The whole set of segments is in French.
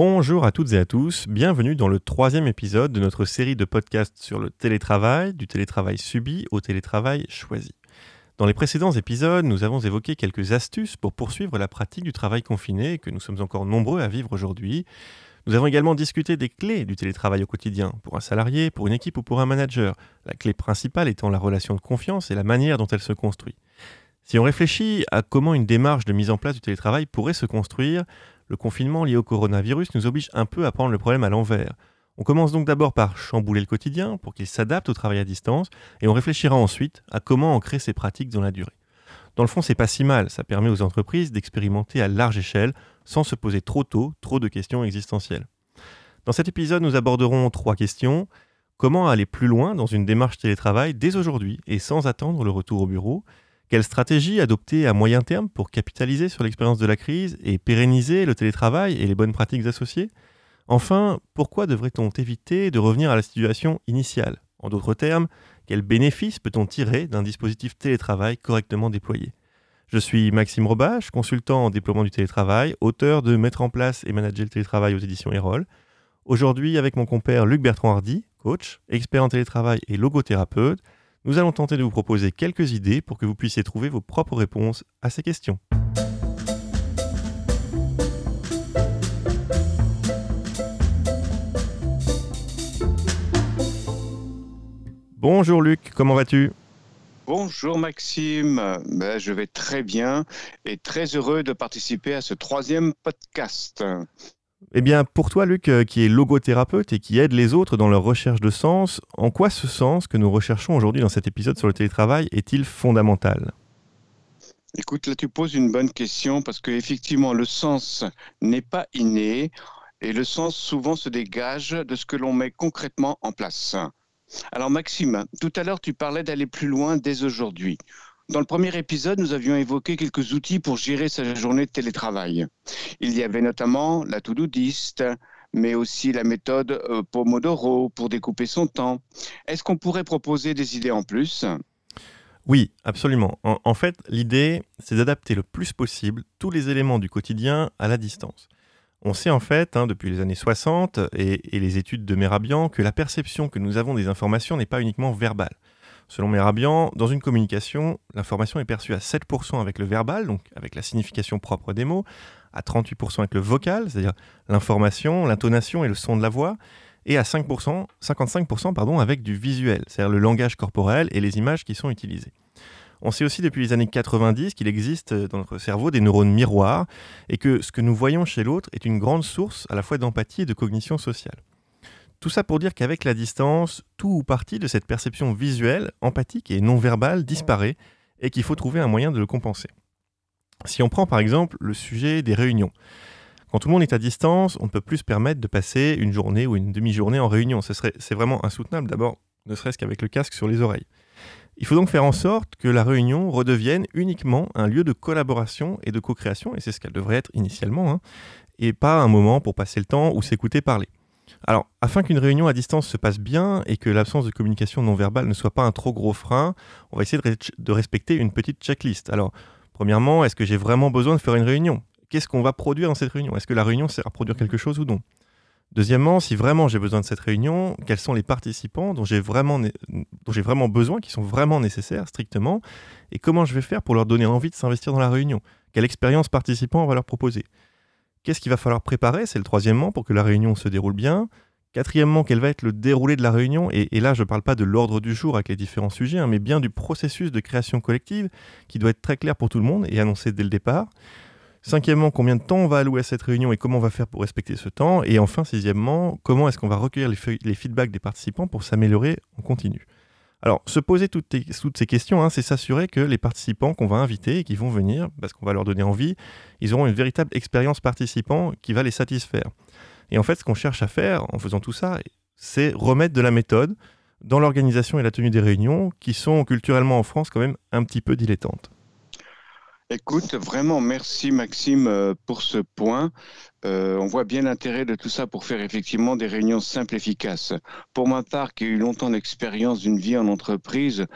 Bonjour à toutes et à tous, bienvenue dans le troisième épisode de notre série de podcasts sur le télétravail, du télétravail subi au télétravail choisi. Dans les précédents épisodes, nous avons évoqué quelques astuces pour poursuivre la pratique du travail confiné que nous sommes encore nombreux à vivre aujourd'hui. Nous avons également discuté des clés du télétravail au quotidien, pour un salarié, pour une équipe ou pour un manager, la clé principale étant la relation de confiance et la manière dont elle se construit. Si on réfléchit à comment une démarche de mise en place du télétravail pourrait se construire, le confinement lié au coronavirus nous oblige un peu à prendre le problème à l'envers. On commence donc d'abord par chambouler le quotidien pour qu'il s'adapte au travail à distance et on réfléchira ensuite à comment ancrer ces pratiques dans la durée. Dans le fond, c'est pas si mal, ça permet aux entreprises d'expérimenter à large échelle sans se poser trop tôt trop de questions existentielles. Dans cet épisode, nous aborderons trois questions. Comment aller plus loin dans une démarche télétravail dès aujourd'hui et sans attendre le retour au bureau? Quelle stratégie adopter à moyen terme pour capitaliser sur l'expérience de la crise et pérenniser le télétravail et les bonnes pratiques associées? Enfin, pourquoi devrait-on éviter de revenir à la situation initiale? En d'autres termes, quels bénéfices peut-on tirer d'un dispositif télétravail correctement déployé? Je suis Maxime Robache, consultant en déploiement du télétravail, auteur de Mettre en place et manager le télétravail aux éditions Erol. Aujourd'hui, avec mon compère Luc Bertrand Hardy, coach, expert en télétravail et logothérapeute, nous allons tenter de vous proposer quelques idées pour que vous puissiez trouver vos propres réponses à ces questions. Bonjour Luc, comment vas-tu? Bonjour Maxime, ben, je vais très bien et très heureux de participer à ce troisième podcast. Eh bien, pour toi, Luc, euh, qui est logothérapeute et qui aide les autres dans leur recherche de sens, en quoi ce sens que nous recherchons aujourd'hui dans cet épisode sur le télétravail est-il fondamental? Écoute, là, tu poses une bonne question parce qu'effectivement, le sens n'est pas inné et le sens souvent se dégage de ce que l'on met concrètement en place. Alors, Maxime, tout à l'heure, tu parlais d'aller plus loin dès aujourd'hui. Dans le premier épisode, nous avions évoqué quelques outils pour gérer sa journée de télétravail. Il y avait notamment la to mais aussi la méthode euh, Pomodoro pour découper son temps. Est-ce qu'on pourrait proposer des idées en plus? Oui, absolument. En, fait, l'idée, c'est d'adapter le plus possible tous les éléments du quotidien à la distance. On sait en fait, hein, depuis les années 60 et, et, les études de Merabian, que la perception que nous avons des informations n'est pas uniquement verbale. Selon Merabian, dans une communication, l'information est perçue à 7% avec le verbal, donc avec la signification propre des mots, à 38% avec le vocal, c'est-à-dire l'information, l'intonation et le son de la voix, et à 5%, 55% pardon, avec du visuel, c'est-à-dire le langage corporel et les images qui sont utilisées. On sait aussi depuis les années 90 qu'il existe dans notre cerveau des neurones miroirs et que ce que nous voyons chez l'autre est une grande source à la fois d'empathie et de cognition sociale. Tout ça pour dire qu'avec la distance, tout ou partie de cette perception visuelle, empathique et non verbale disparaît et qu'il faut trouver un moyen de le compenser. Si on prend par exemple le sujet des réunions. Quand tout le monde est à distance, on ne peut plus se permettre de passer une journée ou une demi-journée en réunion. c'est vraiment insoutenable d'abord, ne serait-ce qu'avec le casque sur les oreilles. Il faut donc faire en sorte que la réunion redevienne uniquement un lieu de collaboration et de co-création, et c'est ce qu'elle devrait être initialement, hein, et pas un moment pour passer le temps ou s'écouter parler. Alors, afin qu'une réunion à distance se passe bien et que l'absence de communication non verbale ne soit pas un trop gros frein, on va essayer de, respecter une petite checklist. Alors, premièrement, est-ce que j'ai vraiment besoin de faire une réunion? Qu'est-ce qu'on va produire dans cette réunion? Est-ce que la réunion sert à produire quelque chose ou non? Deuxièmement, si vraiment j'ai besoin de cette réunion, quels sont les participants dont j'ai vraiment, vraiment besoin, qui sont vraiment nécessaires strictement, et comment je vais faire pour leur donner envie de s'investir dans la réunion? Quelle expérience participant on va leur proposer? Qu'est-ce qu'il va falloir préparer? C'est le troisièmement pour que la réunion se déroule bien. Quatrièmement, quel va être le déroulé de la réunion? Et, là, je ne parle pas de l'ordre du jour avec les différents sujets, hein, mais bien du processus de création collective qui doit être très clair pour tout le monde et annoncé dès le départ. Cinquièmement, combien de temps on va allouer à cette réunion et comment on va faire pour respecter ce temps? Et enfin, sixièmement, comment est-ce qu'on va recueillir les, les feedbacks des participants pour s'améliorer en continu? Alors, se poser toutes, ces questions, hein, c'est s'assurer que les participants qu'on va inviter et qui vont venir, parce qu'on va leur donner envie, ils auront une véritable expérience participant qui va les satisfaire. Et en fait, ce qu'on cherche à faire en faisant tout ça, c'est remettre de la méthode dans l'organisation et la tenue des réunions qui sont culturellement en France quand même un petit peu dilettantes. Écoute, vraiment, merci Maxime euh, pour ce point. Euh, on voit bien l'intérêt de tout ça pour faire effectivement des réunions simples efficaces. Pour ma part, qui ai eu longtemps d'expérience d'une vie en entreprise,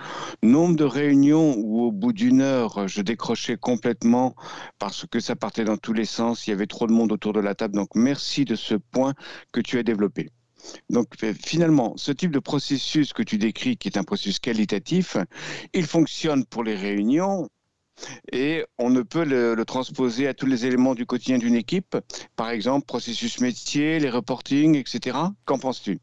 nombre de réunions où au bout d'une heure, je décrochais complètement parce que ça partait dans tous les sens, il y avait trop de monde autour de la table. Donc merci de ce point que tu as développé. Donc euh, finalement, ce type de processus que tu décris, qui est un processus qualitatif, il fonctionne pour les réunions, et on ne peut le, transposer à tous les éléments du quotidien d'une équipe, par exemple processus métier, les reporting, etc. Qu'en penses-tu?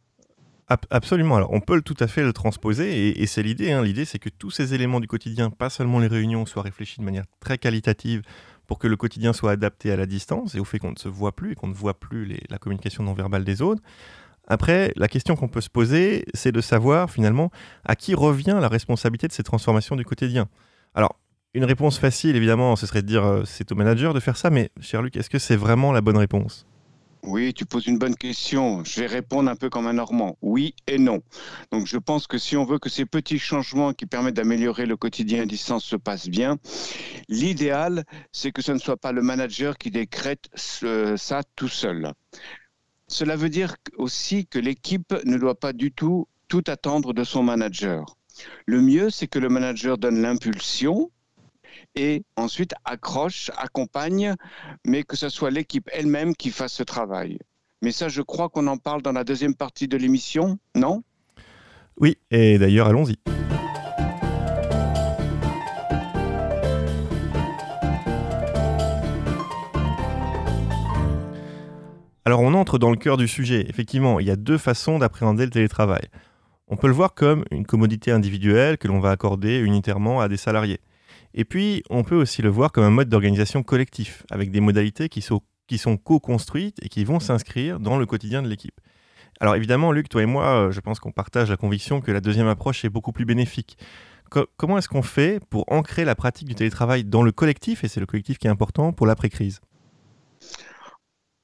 Absolument. Alors, on peut tout à fait le transposer, et, c'est l'idée. Hein. L'idée, c'est que tous ces éléments du quotidien, pas seulement les réunions, soient réfléchis de manière très qualitative pour que le quotidien soit adapté à la distance et au fait qu'on ne se voit plus et qu'on ne voit plus la communication non verbale des autres. Après, la question qu'on peut se poser, c'est de savoir finalement à qui revient la responsabilité de ces transformations du quotidien. Alors, une réponse facile, évidemment, ce serait de dire euh, c'est au manager de faire ça, mais cher Luc, est-ce que c'est vraiment la bonne réponse? Oui, tu poses une bonne question. Je vais répondre un peu comme un Normand. Oui et non. Donc je pense que si on veut que ces petits changements qui permettent d'améliorer le quotidien à distance se passent bien, l'idéal, c'est que ce ne soit pas le manager qui décrète ça tout seul. Cela veut dire aussi que l'équipe ne doit pas du tout tout attendre de son manager. Le mieux, c'est que le manager donne l'impulsion, et ensuite accroche, accompagne, mais que ce soit l'équipe elle-même qui fasse ce travail. Mais ça, je crois qu'on en parle dans la deuxième partie de l'émission, non? Oui, et d'ailleurs, allons-y. Alors on entre dans le cœur du sujet. Effectivement, il y a deux façons d'appréhender le télétravail. On peut le voir comme une commodité individuelle que l'on va accorder unitairement à des salariés. Et puis, on peut aussi le voir comme un mode d'organisation collectif, avec des modalités qui sont, qui sont co-construites et qui vont s'inscrire dans le quotidien de l'équipe. Alors évidemment, Luc, toi et moi, euh, je pense qu'on partage la conviction que la deuxième approche est beaucoup plus bénéfique. comment est-ce qu'on fait pour ancrer la pratique du télétravail dans le collectif, et c'est le collectif qui est important pour l'après-crise?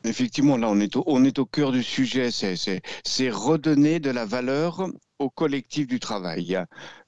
Effectivement, là, on est au, on est au cœur du sujet. C'est redonner de la valeur au collectif du travail.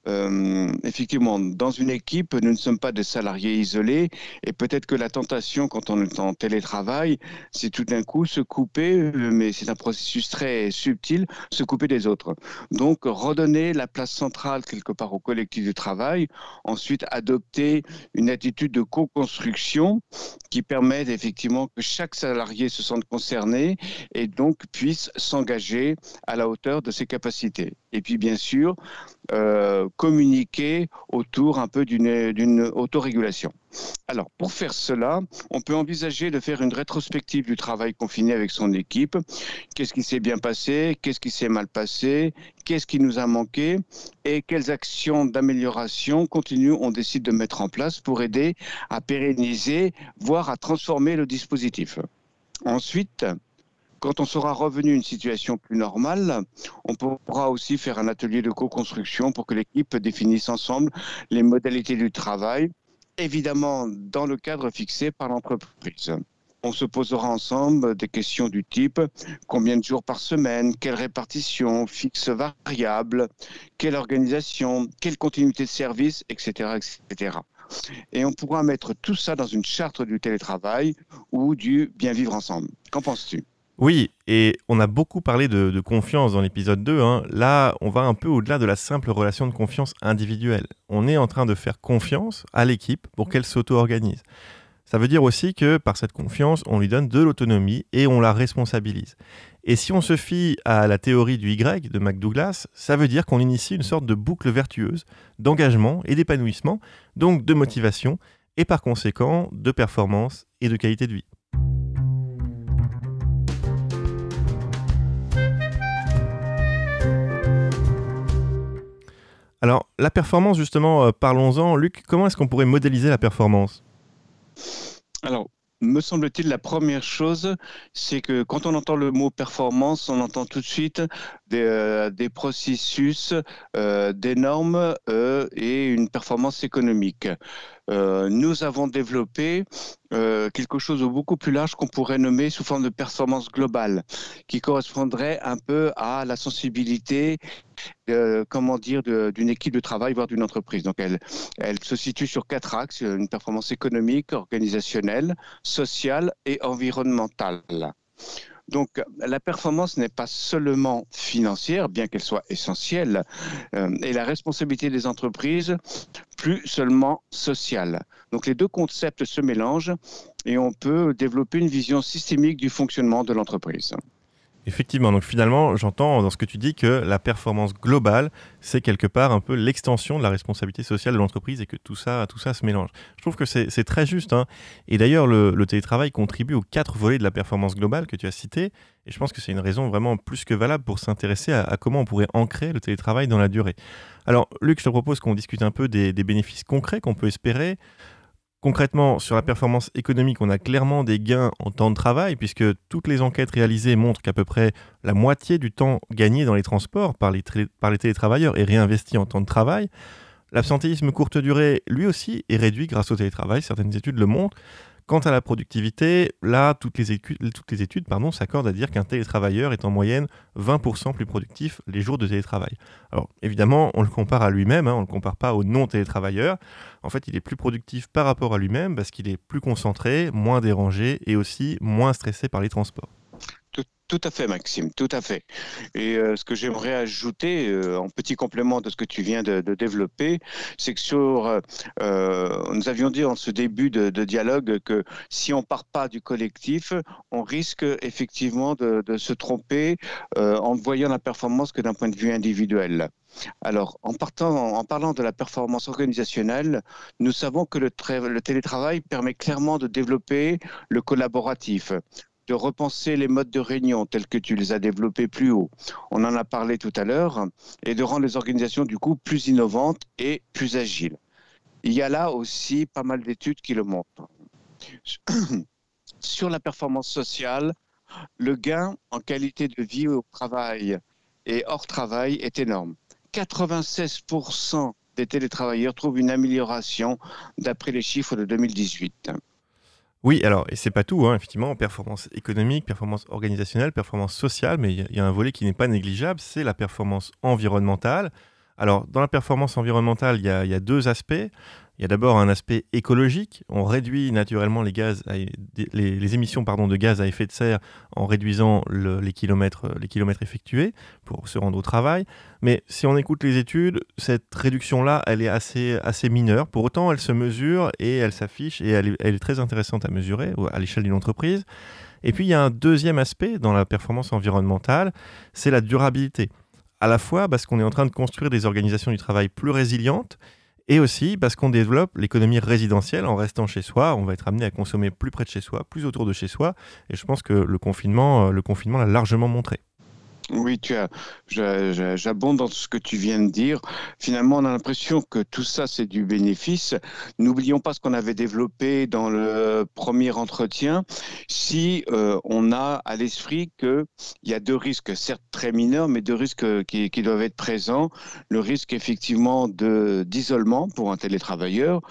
Euh, effectivement, dans une équipe, nous ne sommes pas des salariés isolés et peut-être que la tentation quand on est en télétravail, c'est tout d'un coup se couper, euh, mais c'est un processus très subtil, se couper des autres. Donc, redonner la place centrale quelque part au collectif du travail, ensuite adopter une attitude de co-construction qui permette effectivement que chaque salarié se sente concerné et donc puisse s'engager à la hauteur de ses capacités. Et puis, bien sûr, euh, communiquer autour un peu d'une autorégulation. Alors, pour faire cela, on peut envisager de faire une rétrospective du travail confiné avec son équipe. Qu'est-ce qui s'est bien passé? Qu'est-ce qui s'est mal passé? Qu'est-ce qui nous a manqué? Et quelles actions d'amélioration continues on décide de mettre en place pour aider à pérenniser, voire à transformer le dispositif? Ensuite, quand on sera revenu à une situation plus normale, on pourra aussi faire un atelier de co-construction pour que l'équipe définisse ensemble les modalités du travail, évidemment dans le cadre fixé par l'entreprise. On se posera ensemble des questions du type combien de jours par semaine, quelle répartition, fixe variable, quelle organisation, quelle continuité de service, etc. etc. Et on pourra mettre tout ça dans une charte du télétravail ou du bien vivre ensemble. Qu'en penses-tu? Oui, et on a beaucoup parlé de, confiance dans l'épisode 2. Hein. Là, on va un peu au-delà de la simple relation de confiance individuelle. On est en train de faire confiance à l'équipe pour qu'elle s'auto-organise. Ça veut dire aussi que par cette confiance, on lui donne de l'autonomie et on la responsabilise. Et si on se fie à la théorie du Y de McDouglas, ça veut dire qu'on initie une sorte de boucle vertueuse d'engagement et d'épanouissement, donc de motivation et par conséquent de performance et de qualité de vie. Alors, la performance, justement, euh, parlons-en. Luc, comment est-ce qu'on pourrait modéliser la performance? Alors, me semble-t-il, la première chose, c'est que quand on entend le mot performance, on entend tout de suite des, euh, processus, euh, des normes et une performance économique. Euh, nous avons développé euh, quelque chose de beaucoup plus large qu'on pourrait nommer sous forme de performance globale, qui correspondrait un peu à la sensibilité, comment dire, d'une équipe de travail, voire d'une entreprise. Donc, elle se situe sur quatre axes une performance économique, organisationnelle, sociale et environnementale. Donc la performance n'est pas seulement financière, bien qu'elle soit essentielle, euh, et la responsabilité des entreprises, plus seulement sociale. Donc les deux concepts se mélangent et on peut développer une vision systémique du fonctionnement de l'entreprise. Effectivement, donc finalement, j'entends dans ce que tu dis que la performance globale, c'est quelque part un peu l'extension de la responsabilité sociale de l'entreprise et que tout ça, tout ça se mélange. Je trouve que c'est très juste. Hein. Et d'ailleurs, le, télétravail contribue aux quatre volets de la performance globale que tu as cités. Et je pense que c'est une raison vraiment plus que valable pour s'intéresser à, comment on pourrait ancrer le télétravail dans la durée. Alors, Luc, je te propose qu'on discute un peu des bénéfices concrets qu'on peut espérer. Concrètement, sur la performance économique, on a clairement des gains en temps de travail, puisque toutes les enquêtes réalisées montrent qu'à peu près la moitié du temps gagné dans les transports par les, télétravailleurs est réinvesti en temps de travail. L'absentéisme courte durée, lui aussi, est réduit grâce au télétravail, certaines études le montrent. Quant à la productivité, là, toutes les études, s'accordent à dire qu'un télétravailleur est en moyenne 20% plus productif les jours de télétravail. Alors évidemment, on le compare à lui-même, hein, on ne le compare pas au non-télétravailleur. En fait, il est plus productif par rapport à lui-même parce qu'il est plus concentré, moins dérangé et aussi moins stressé par les transports. Tout à fait, Maxime, tout à fait. Et euh, ce que j'aimerais ajouter euh, en petit complément de ce que tu viens de, développer, c'est que sur, euh, nous avions dit en ce début de, dialogue que si on part pas du collectif, on risque effectivement de, se tromper en voyant la performance que d'un point de vue individuel. Alors, en, parlant de la performance organisationnelle, nous savons que le télétravail permet clairement de développer le collaboratif, de repenser les modes de réunion tels que tu les as développés plus haut. On en a parlé tout à l'heure, et de rendre les organisations du coup plus innovantes et plus agiles. Il y a là aussi pas mal d'études qui le montrent. Sur la performance sociale, le gain en qualité de vie au travail et hors travail est énorme. 96% des télétravailleurs trouvent une amélioration d'après les chiffres de 2018. Oui, alors, et c'est pas tout, hein, effectivement, performance économique, performance organisationnelle, performance sociale, mais il y, a un volet qui n'est pas négligeable, c'est la performance environnementale. Alors, dans la performance environnementale, il y, a deux aspects. Il y a d'abord un aspect écologique. On réduit naturellement les, émissions de gaz à effet de serre en réduisant les, kilomètres, les kilomètres effectués pour se rendre au travail. Mais si on écoute les études, cette réduction-là, elle est assez, mineure. Pour autant, elle se mesure et elle s'affiche et elle est, très intéressante à mesurer à l'échelle d'une entreprise. Et puis, il y a un deuxième aspect dans la performance environnementale, c'est la durabilité. À la fois parce qu'on est en train de construire des organisations du travail plus résilientes et aussi parce qu'on développe l'économie résidentielle en restant chez soi. On va être amené à consommer plus près de chez soi, plus autour de chez soi. Et je pense que le confinement, euh, le confinement l'a largement montré. Oui, tu as, j'abonde dans ce que tu viens de dire. Finalement, on a l'impression que tout ça, c'est du bénéfice. N'oublions pas ce qu'on avait développé dans le premier entretien. Si euh, on a à l'esprit qu'il y a deux risques, certes très mineurs, mais deux risques qui, qui doivent être présents. Le risque, effectivement, d'isolement pour un télétravailleur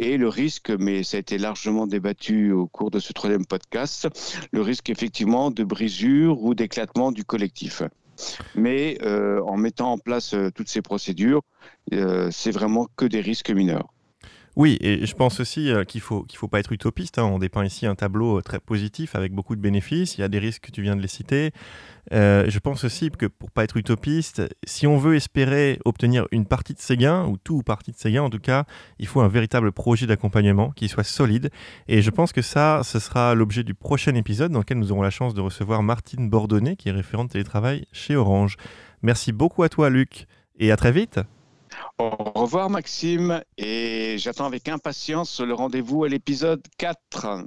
et le risque, mais ça a été largement débattu au cours de ce troisième podcast, le risque effectivement de brisure ou d'éclatement du collectif. Mais euh, en mettant en place euh, toutes ces procédures, euh, c'est vraiment que des risques mineurs. Oui, et je pense aussi qu'il ne faut, qu'il faut pas être utopiste. Hein. On dépeint ici un tableau très positif avec beaucoup de bénéfices. Il y a des risques, tu viens de les citer. Euh, je pense aussi que pour pas être utopiste, si on veut espérer obtenir une partie de ces gains, ou tout ou partie de ces gains en tout cas, il faut un véritable projet d'accompagnement qui soit solide. Et je pense que ça, ce sera l'objet du prochain épisode dans lequel nous aurons la chance de recevoir Martine Bordonnet, qui est référente télétravail chez Orange. Merci beaucoup à toi, Luc, et à très vite. Au revoir, Maxime, et j'attends avec impatience le rendez-vous à l'épisode 4.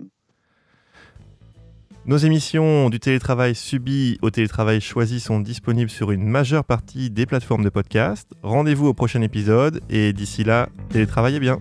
Nos émissions du télétravail subi au télétravail choisi sont disponibles sur une majeure partie des plateformes de podcast. Rendez-vous au prochain épisode et d'ici là, télétravaillez bien.